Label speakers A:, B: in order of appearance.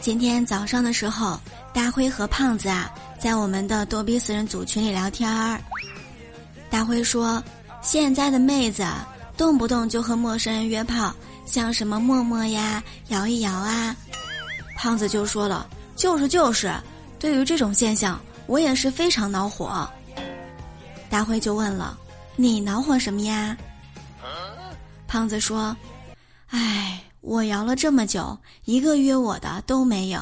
A: 今天早上的时候，大辉和胖子啊，在我们的逗逼死人组群里聊天儿。大辉说：“现在的妹子动不动就和陌生人约炮，像什么陌陌呀、摇一摇啊。”胖子就说了：“就是就是，对于这种现象，我也是非常恼火。”大辉就问了：“你恼火什么呀？”胖子说：“唉。”我摇了这么久，一个约我的都没有。